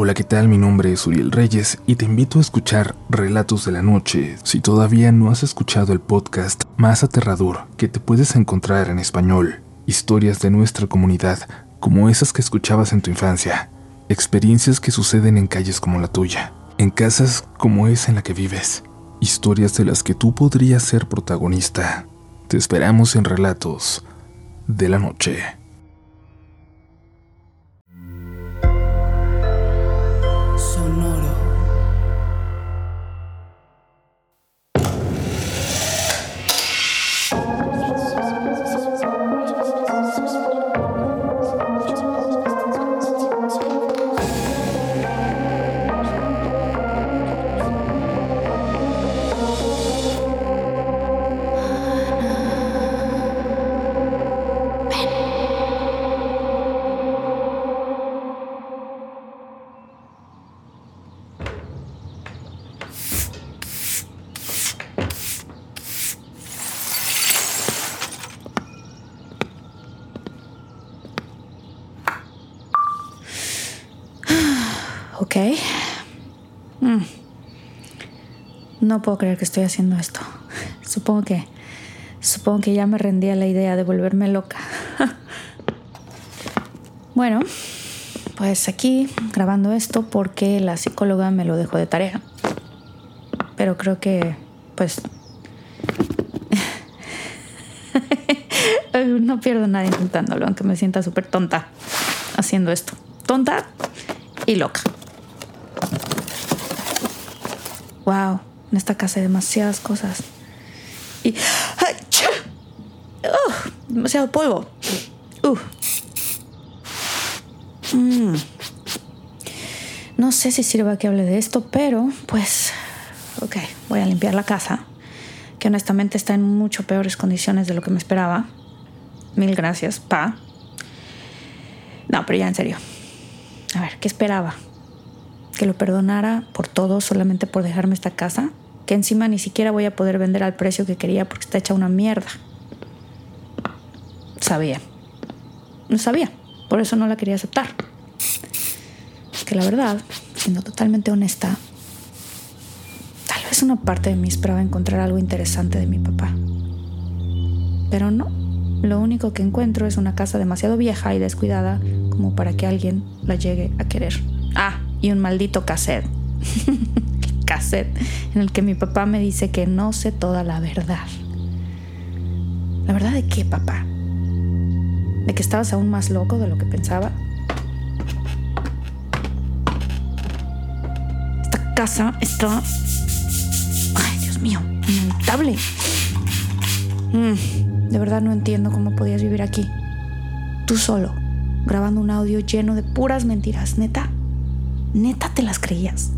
Hola, ¿qué tal? Mi nombre es Uriel Reyes y te invito a escuchar Relatos de la Noche si todavía no has escuchado el podcast más aterrador que te puedes encontrar en español. Historias de nuestra comunidad, como esas que escuchabas en tu infancia. Experiencias que suceden en calles como la tuya, en casas como esa en la que vives. Historias de las que tú podrías ser protagonista. Te esperamos en Relatos de la Noche. No puedo creer que estoy haciendo esto. Supongo que. Supongo que ya me rendí a la idea de volverme loca. bueno, pues aquí grabando esto porque la psicóloga me lo dejó de tarea. Pero creo que, pues. no pierdo nada intentándolo, aunque me sienta súper tonta haciendo esto. Tonta y loca. Wow, en esta casa hay demasiadas cosas. Y. ¡Ugh! demasiado polvo. Uh. Mm. No sé si sirva que hable de esto, pero pues. Ok, voy a limpiar la casa, que honestamente está en mucho peores condiciones de lo que me esperaba. Mil gracias, pa. No, pero ya en serio. A ver, ¿qué esperaba? Que lo perdonara por todo solamente por dejarme esta casa, que encima ni siquiera voy a poder vender al precio que quería porque está hecha una mierda. Sabía. No sabía. Por eso no la quería aceptar. Que la verdad, siendo totalmente honesta, tal vez una parte de mí esperaba encontrar algo interesante de mi papá. Pero no. Lo único que encuentro es una casa demasiado vieja y descuidada como para que alguien la llegue a querer. Y un maldito cassette. cassette en el que mi papá me dice que no sé toda la verdad. ¿La verdad de qué, papá? ¿De que estabas aún más loco de lo que pensaba? Esta casa está... Ay, Dios mío, inhabitable. Mm, de verdad no entiendo cómo podías vivir aquí. Tú solo, grabando un audio lleno de puras mentiras, neta. ¿Neta te las creías?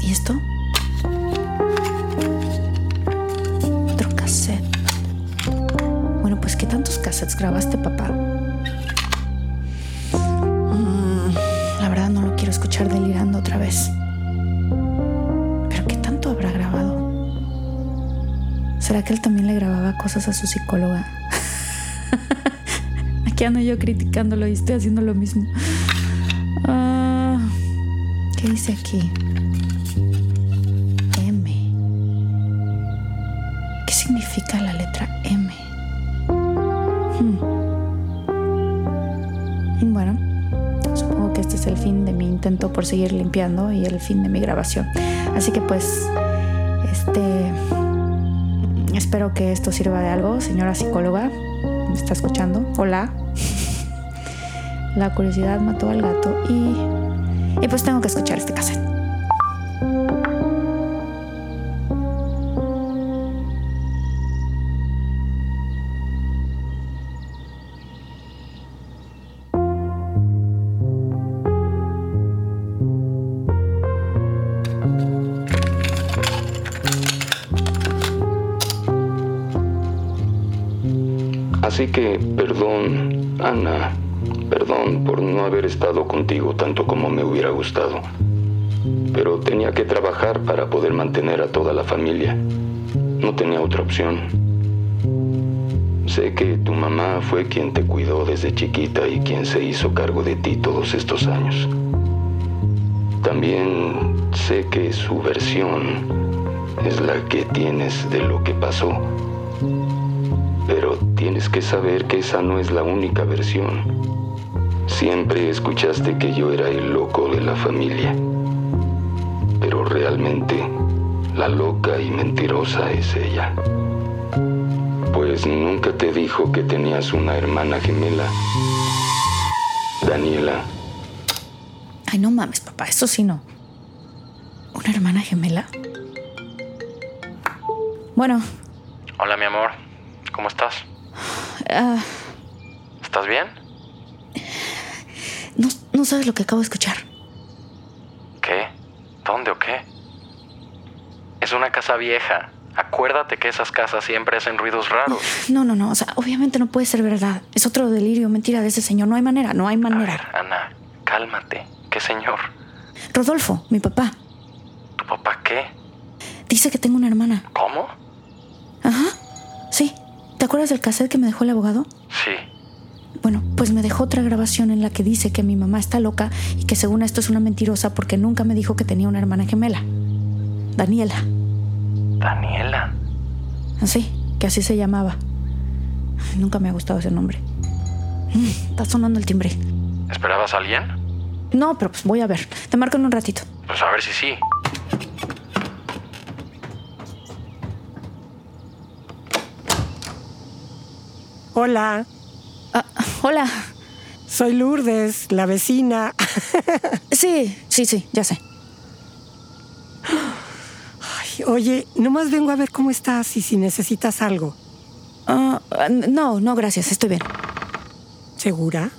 ¿Y esto? Otro cassette. Bueno, pues ¿qué tantos cassettes grabaste, papá? Mm, la verdad no lo quiero escuchar delirando otra vez. Pero ¿qué tanto habrá grabado? ¿Será que él también le grababa cosas a su psicóloga? Aquí ando yo criticándolo y estoy haciendo lo mismo. ¿Qué dice aquí? M. ¿Qué significa la letra M? Hmm. Bueno, supongo que este es el fin de mi intento por seguir limpiando y el fin de mi grabación. Así que pues, este... Espero que esto sirva de algo, señora psicóloga. ¿Me está escuchando? Hola. La curiosidad mató al gato y, y pues tengo que escuchar este cassette. Así que, perdón, Ana perdón por no haber estado contigo tanto como me hubiera gustado. Pero tenía que trabajar para poder mantener a toda la familia. No tenía otra opción. Sé que tu mamá fue quien te cuidó desde chiquita y quien se hizo cargo de ti todos estos años. También sé que su versión es la que tienes de lo que pasó. Pero tienes que saber que esa no es la única versión. Siempre escuchaste que yo era el loco de la familia. Pero realmente la loca y mentirosa es ella. Pues nunca te dijo que tenías una hermana gemela. Daniela. Ay, no mames, papá, eso sí no. ¿Una hermana gemela? Bueno, Hola, mi amor. ¿Cómo estás? ah, ¿Estás bien? No, sabes lo que acabo de escuchar. ¿Qué? ¿Dónde o qué? Es una casa vieja. Acuérdate que esas casas siempre hacen ruidos raros. No, no, no, o sea, obviamente no puede ser verdad. Es otro delirio, mentira de ese señor. No hay manera, no hay A ver, manera. Ana, cálmate. ¿Qué señor? Rodolfo, mi papá, ¿Tu papá qué? dice que tengo una hermana. ¿Cómo? Ajá, sí. ¿Te acuerdas del cassette que me dejó el abogado? Sí. Bueno, pues me dejó otra grabación en la que dice que mi mamá está loca y que según esto es una mentirosa porque nunca me dijo que tenía una hermana gemela. Daniela. Daniela. Así, que así se llamaba. Ay, Nunca me ha gustado ese nombre. Mm, Está sonando el timbre. ¿Esperabas a alguien? No, pero pues voy a ver. Te marco en un ratito. Pues a ver si sí. Hola, Ah, hola. soy Lourdes, la vecina. Sí, sí, sí, ya sé. Ay, oye, nomás vengo a ver cómo estás y si necesitas algo. Ah, no, no, gracias, estoy bien. ¿Segura?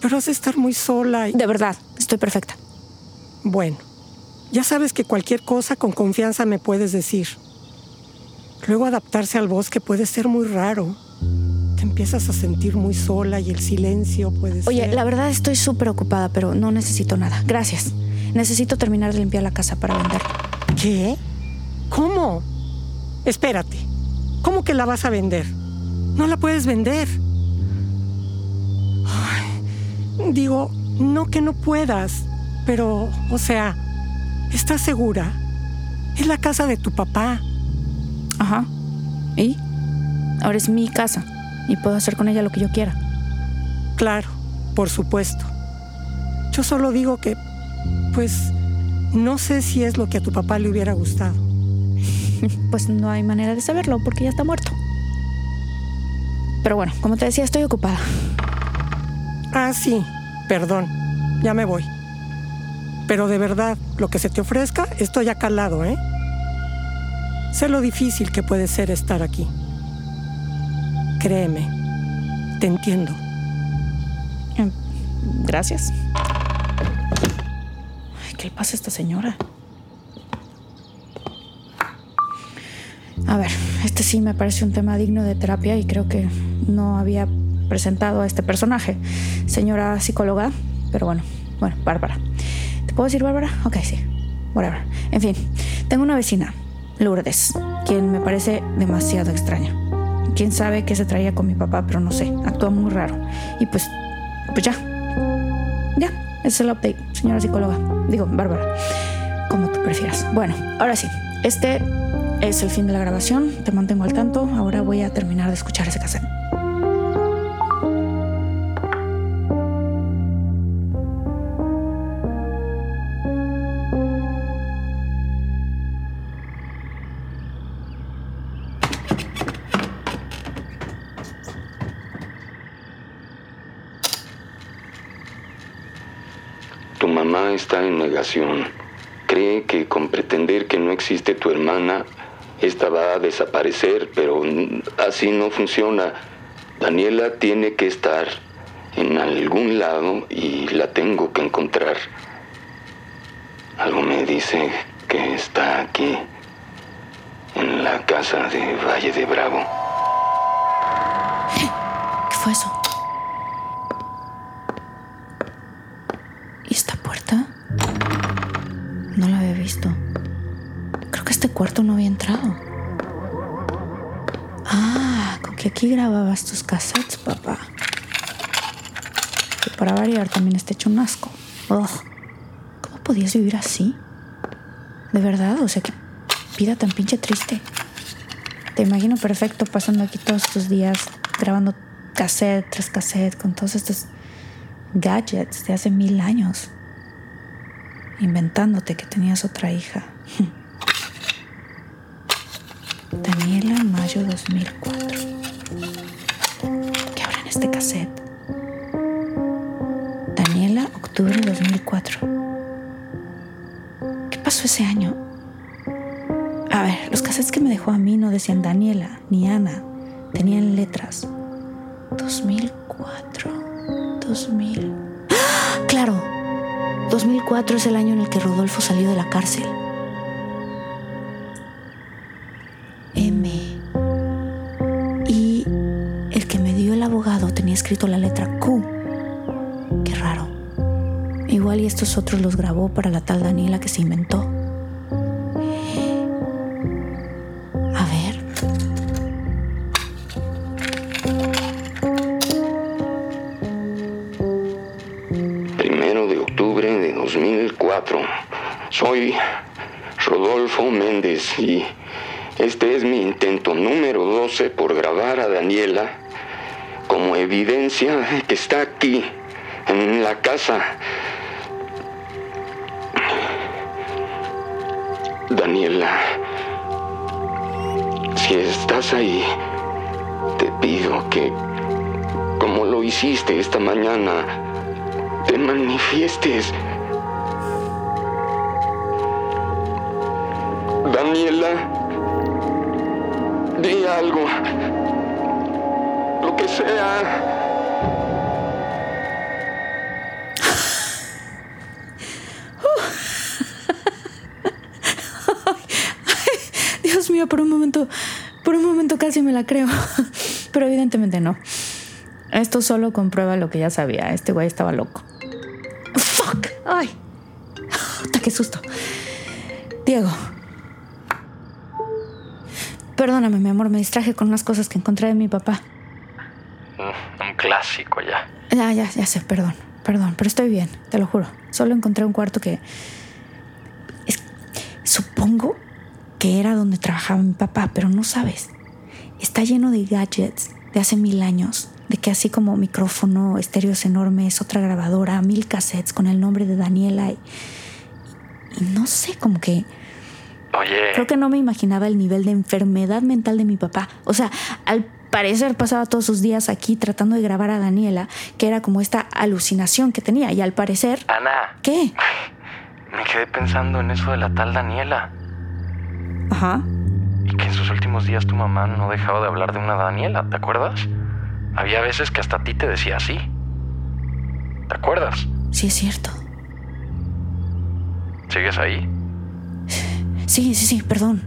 Pero has de estar muy sola y... De verdad, estoy perfecta. Bueno, ya sabes que cualquier cosa con confianza me puedes decir. Luego adaptarse al bosque puede ser muy raro. Te empiezas a sentir muy sola y el silencio puede Oye, ser... la verdad estoy súper ocupada, pero no necesito nada. Gracias. Necesito terminar de limpiar la casa para vender. ¿Qué? ¿Cómo? Espérate. ¿Cómo que la vas a vender? No la puedes vender. Ay, digo, no que no puedas, pero, o sea, ¿estás segura? Es la casa de tu papá. Ajá. ¿Y? Ahora es mi casa y puedo hacer con ella lo que yo quiera. Claro, por supuesto. Yo solo digo que, pues, no sé si es lo que a tu papá le hubiera gustado. Pues no hay manera de saberlo porque ya está muerto. Pero bueno, como te decía, estoy ocupada. Ah, sí, perdón, ya me voy. Pero de verdad, lo que se te ofrezca, estoy acá al lado, ¿eh? Sé lo difícil que puede ser estar aquí. Créeme, te entiendo. Eh, Gracias. Ay, ¿qué le pasa a esta señora? A ver, este sí me parece un tema digno de terapia y creo que no había presentado a este personaje. Señora psicóloga, pero bueno, bueno, Bárbara. ¿Te puedo decir Bárbara? Ok, sí. Whatever. En fin, tengo una vecina, Lourdes, quien me parece demasiado extraña. Quién sabe qué se traía con mi papá, pero no sé, actúa muy raro. Y pues, pues ya, ya, ese es el update, señora psicóloga. Digo, Bárbara, como tú prefieras. Bueno, ahora sí, este es el fin de la grabación. Te mantengo al tanto. Ahora voy a terminar de escuchar ese cassette. Está en negación. Cree que con pretender que no existe tu hermana, esta va a desaparecer, pero así no funciona. Daniela tiene que estar en algún lado y la tengo que encontrar. Algo me dice que está aquí, en la casa de Valle de Bravo. fue eso? ¿Y esta puerta? No la había visto. Creo que este cuarto no había entrado. Ah, con que aquí grababas tus cassettes, papá. Que para variar también está hecho un asco. ¿Cómo podías vivir así? De verdad, o sea, qué vida tan pinche triste. Te imagino perfecto pasando aquí todos estos días grabando cassette tras cassette con todos estos gadgets de hace mil años. Inventándote que tenías otra hija. Daniela, mayo 2004. ¿Qué habrá en este cassette? Daniela, octubre 2004. ¿Qué pasó ese año? A ver, los cassettes que me dejó a mí no decían Daniela ni Ana. Tenían letras. 2004. 2000. ¡Ah! Claro. 2004 es el año en el que Rodolfo salió de la cárcel. M. Y el que me dio el abogado tenía escrito la letra Q. Qué raro. Igual y estos otros los grabó para la tal Daniela que se inventó. 2004. Soy Rodolfo Méndez y este es mi intento número 12 por grabar a Daniela como evidencia de que está aquí, en la casa. Daniela, si estás ahí, te pido que, como lo hiciste esta mañana, te manifiestes. Di algo. Lo que sea. Dios mío, por un momento, por un momento casi me la creo. Pero evidentemente no. Esto solo comprueba lo que ya sabía. Este güey estaba loco. ¡Fuck! ¡Ay! ¡Puta, qué susto! Diego. Perdóname, mi amor, me distraje con unas cosas que encontré de mi papá. Mm, Un clásico ya. Ya, ya, ya sé, perdón, perdón, pero estoy bien, te lo juro. Solo encontré un cuarto que... es- supongo que era donde trabajaba mi papá, pero no sabes. Está lleno de gadgets de hace mil años, de que así como micrófono, estéreos enormes, otra grabadora, mil cassettes con el nombre de Daniela y, y no sé, como que... Oye, Creo que no me imaginaba el nivel de enfermedad mental de mi papá. O sea, al parecer pasaba todos sus días aquí tratando de grabar a Daniela, que era como esta alucinación que tenía. Y al parecer... Ana, ¿Qué? me quedé pensando en eso de la tal Daniela. Ajá. Y que en sus últimos días tu mamá no dejaba de hablar de una Daniela, ¿te acuerdas? Había veces que hasta a ti te decía así. ¿Te acuerdas? Sí, es cierto. ¿Sigues ahí? Sí, sí, sí, perdón.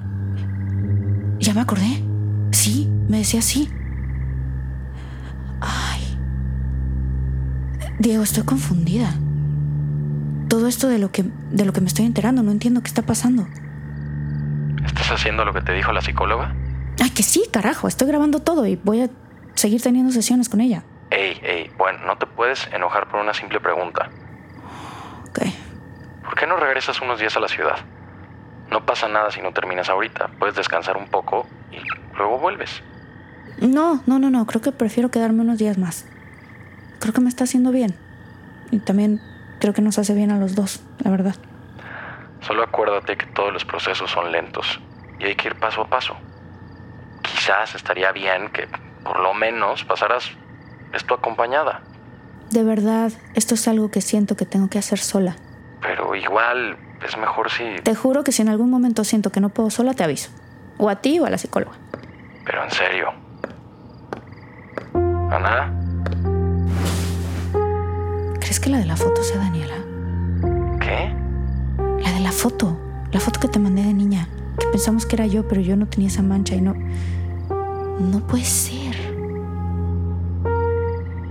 Ya me acordé. Sí, me decía así. Ay. Diego, estoy confundida. Todo esto de lo que de lo que me estoy enterando, no entiendo qué está pasando. ¿Estás haciendo lo que te dijo la psicóloga? Ay, que sí, carajo, estoy grabando todo y voy a seguir teniendo sesiones con ella. Ey, ey, bueno, no te puedes enojar por una simple pregunta. Ok. ¿Por qué no regresas unos días a la ciudad? No pasa nada si no terminas ahorita. Puedes descansar un poco y luego vuelves. No, no, no, no, creo que prefiero quedarme unos días más. Creo que me está haciendo bien. Y también creo que nos hace bien a los dos, la verdad. Solo acuérdate que todos los procesos son lentos y hay que ir paso a paso. Quizás estaría bien que por lo menos pasaras esto acompañada. De verdad, esto es algo que siento que tengo que hacer sola. Pero igual es mejor si... Te juro que si en algún momento siento que no puedo sola, te aviso. O a ti o a la psicóloga. Pero en serio. Ana, ¿Crees que la de la foto sea Daniela? ¿qué? La de la foto. La foto que te mandé de niña. Que pensamos que era yo, pero yo no tenía esa mancha y no... No puede ser.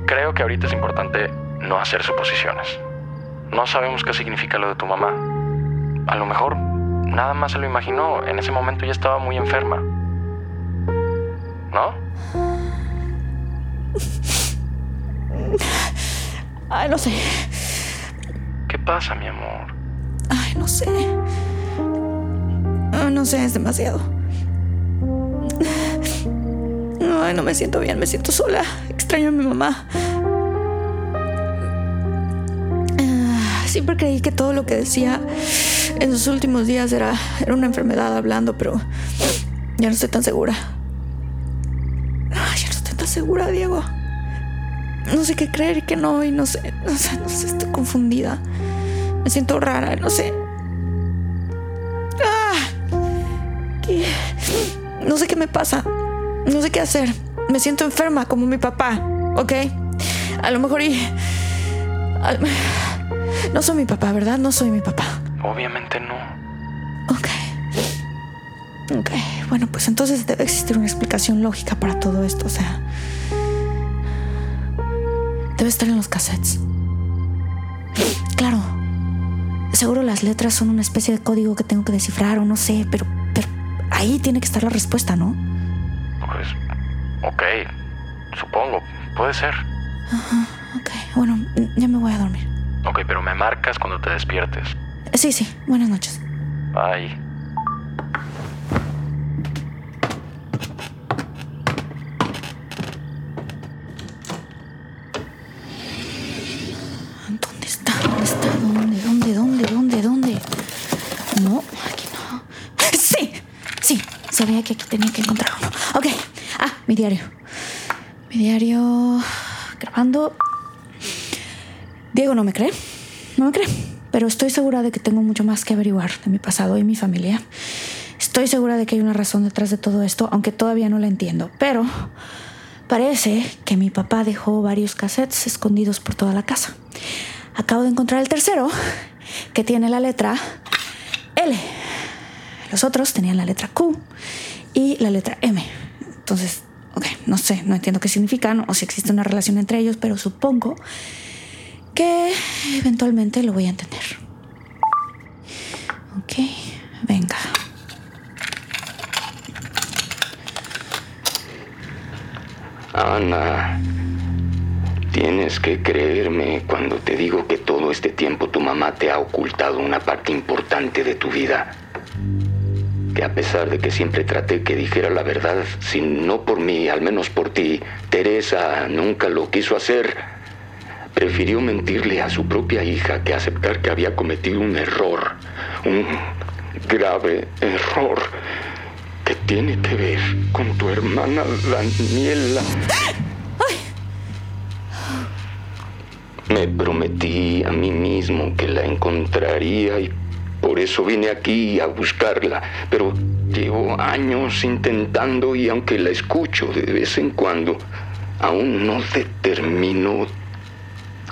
Creo que ahorita es importante no hacer suposiciones. No sabemos qué significa lo de tu mamá. A lo mejor nada más se lo imaginó. En ese momento ya estaba muy enferma. ¿No? Ay, no sé. ¿Qué pasa, mi amor? Ay, no sé. Ay, no sé, es demasiado. Ay, no me siento bien, me siento sola. Extraño a mi mamá. Siempre creí que todo lo que decía en sus últimos días era, era una enfermedad hablando, pero ya no estoy tan segura. Ya no estoy tan segura, Diego. No sé qué creer y qué no, y no sé, no sé, no sé, estoy confundida. Me siento rara, no sé. Ah. No sé qué me pasa. No sé qué hacer. Me siento enferma como mi papá, ¿ok? A lo mejor y... al- No soy mi papá, ¿verdad? No soy mi papá. Obviamente no. Ok. Ok. Bueno, pues entonces debe existir una explicación lógica para todo esto. O sea... Debe estar en los cassettes. Claro. Seguro las letras son una especie de código que tengo que descifrar o no sé, pero, pero ahí tiene que estar la respuesta, ¿no? Pues, ok. Supongo. Puede ser. Ok, bueno, ya me voy a dormir. Ok, pero me marcas cuando te despiertes. Sí, sí, buenas noches. Bye. ¿Dónde está? ¿Dónde está? ¿Dónde? ¿Dónde? ¿Dónde? ¿Dónde? ¿Dónde? No, aquí no. Sí, sí, sabía que aquí tenía que encontrar uno. Ok, ah, mi diario. Mi diario. Grabando. Diego no me cree. No me cree. Pero estoy segura de que tengo mucho más que averiguar de mi pasado y mi familia. Estoy segura de que hay una razón detrás de todo esto, aunque todavía no la entiendo. Pero Parece que mi papá dejó varios cassettes escondidos por toda la casa. Acabo de encontrar el tercero, que tiene la letra L. Los otros tenían la letra Q y la letra M. Entonces, ok, no sé, no entiendo qué significan o si existe una relación entre ellos, pero supongo que eventualmente lo voy a entender. Ok, venga. Ana, tienes que creerme cuando te digo que todo este tiempo tu mamá te ha ocultado una parte importante de tu vida. Que a pesar de que siempre traté que dijera la verdad, si no por mí, al menos por ti, Teresa nunca lo quiso hacer. Prefirió mentirle a su propia hija que aceptar que había cometido un error, un grave error que tiene que ver con tu hermana Daniela. Me prometí a mí mismo que la encontraría y por eso vine aquí a buscarla. Pero llevo años intentando y aunque la escucho de vez en cuando, aún no determino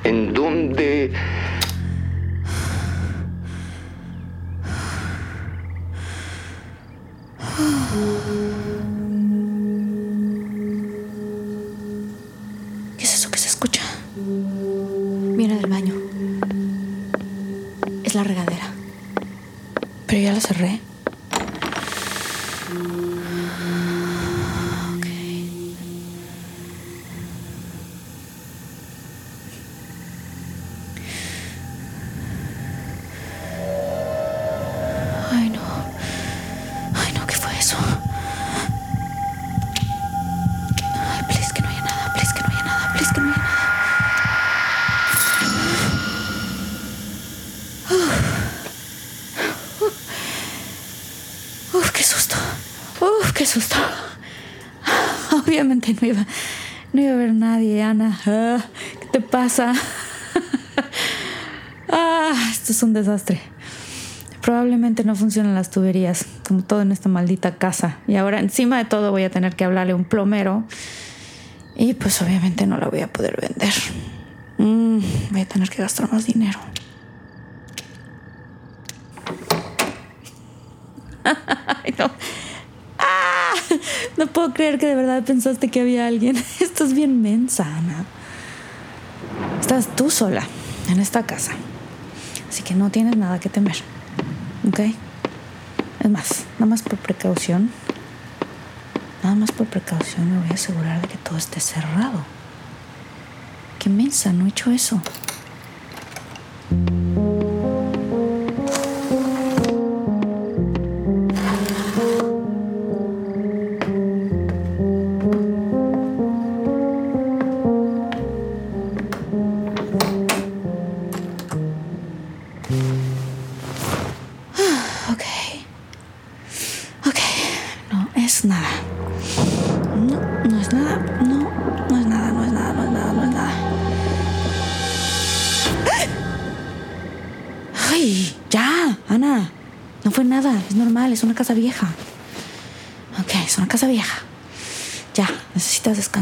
en dónde... ¿Qué es eso que se escucha? Viene del baño. Es la regadera. Pero ya la cerré. ¿Qué te pasa? Ah, esto es un desastre. Probablemente no funcionan las tuberías, como todo en esta maldita casa. Y ahora encima de todo voy a tener que hablarle a un plomero. Y pues obviamente no la voy a poder vender. Mm, voy a tener que gastar más dinero. No. No puedo creer que de verdad pensaste que había alguien. Esto es bien mensa, Ana. Estás tú sola en esta casa. Así que no tienes nada que temer. ¿Ok? Es más, nada más por precaución. Nada más por precaución me voy a asegurar de que todo esté cerrado. Qué mensa, no he hecho eso. Vieja. Ok, es una casa vieja. Ya, necesitas descansar.